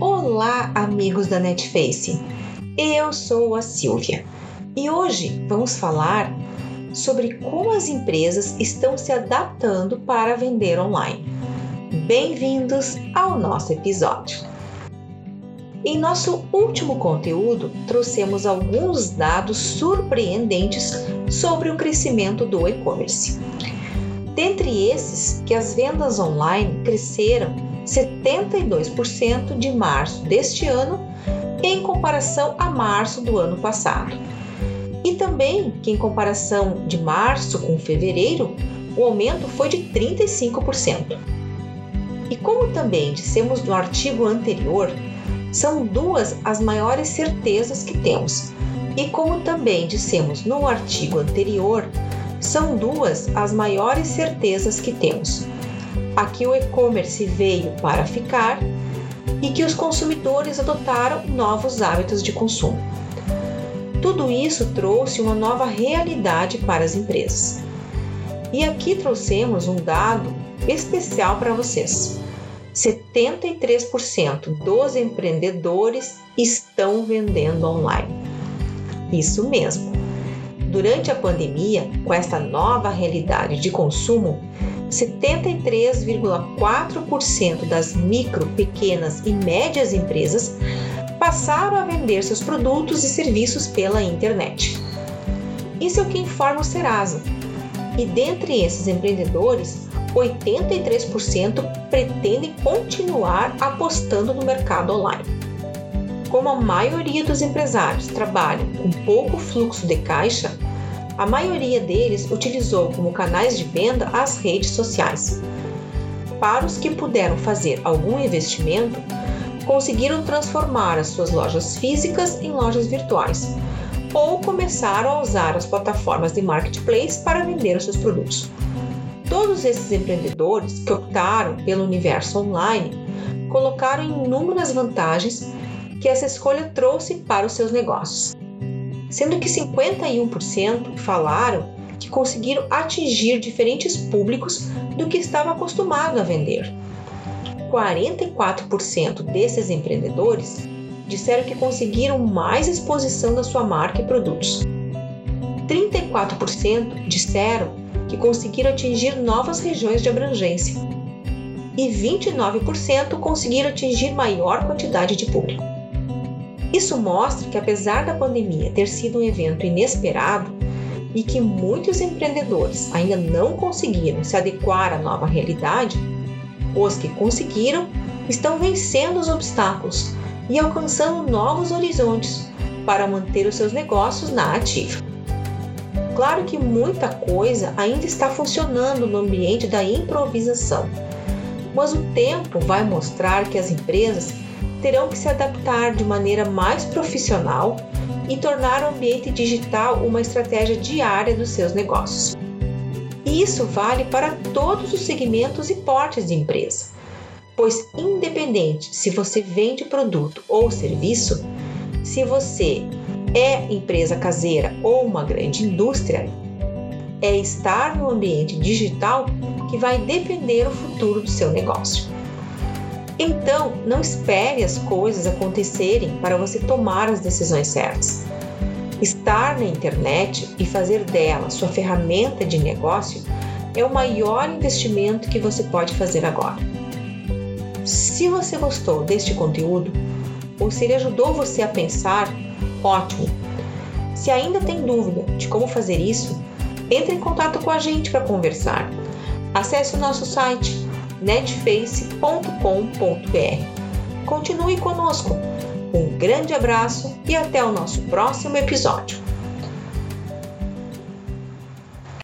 Olá, amigos da Netface. Eu sou a Silvia e hoje vamos falar sobre como as empresas estão se adaptando para vender online. Bem-vindos ao nosso episódio. Em nosso último conteúdo, trouxemos alguns dados surpreendentes sobre o crescimento do e-commerce. Dentre esses, que as vendas online cresceram 72% de março deste ano em comparação a março do ano passado. E também que, em comparação de março com fevereiro, o aumento foi de 35%. E como também dissemos no artigo anterior, são duas as maiores certezas que temos. E como também dissemos no artigo anterior, são duas as maiores certezas que temos. Aqui o e-commerce veio para ficar e que os consumidores adotaram novos hábitos de consumo. Tudo isso trouxe uma nova realidade para as empresas. E aqui trouxemos um dado especial para vocês. 73% dos empreendedores estão vendendo online. Isso mesmo. Durante a pandemia, com esta nova realidade de consumo, 73,4% das micro, pequenas e médias empresas passaram a vender seus produtos e serviços pela internet. Isso é o que informa o Serasa. E dentre esses empreendedores, 83% pretendem continuar apostando no mercado online. Como a maioria dos empresários trabalham com pouco fluxo de caixa, a maioria deles utilizou como canais de venda as redes sociais. Para os que puderam fazer algum investimento, conseguiram transformar as suas lojas físicas em lojas virtuais ou começaram a usar as plataformas de marketplace para vender os seus produtos. Todos esses empreendedores que optaram pelo universo online colocaram inúmeras vantagens que essa escolha trouxe para os seus negócios sendo que 51% falaram que conseguiram atingir diferentes públicos do que estava acostumado a vender. 44% desses empreendedores disseram que conseguiram mais exposição da sua marca e produtos. 34% disseram que conseguiram atingir novas regiões de abrangência. E 29% conseguiram atingir maior quantidade de público. Isso mostra que, apesar da pandemia ter sido um evento inesperado e que muitos empreendedores ainda não conseguiram se adequar à nova realidade, os que conseguiram estão vencendo os obstáculos e alcançando novos horizontes para manter os seus negócios na ativa. Claro que muita coisa ainda está funcionando no ambiente da improvisação, mas o tempo vai mostrar que as empresas terão que se adaptar de maneira mais profissional e tornar o ambiente digital uma estratégia diária dos seus negócios. Isso vale para todos os segmentos e portes de empresa, pois, independente se você vende produto ou serviço, se você é empresa caseira ou uma grande indústria, é estar no ambiente digital que vai defender o futuro do seu negócio. Então, não espere as coisas acontecerem para você tomar as decisões certas. Estar na internet e fazer dela sua ferramenta de negócio é o maior investimento que você pode fazer agora. Se você gostou deste conteúdo ou se ele ajudou você a pensar, ótimo! Se ainda tem dúvida de como fazer isso, entre em contato com a gente para conversar. Acesse o nosso site netface.com.br. Continue conosco. Um grande abraço e até o nosso próximo episódio.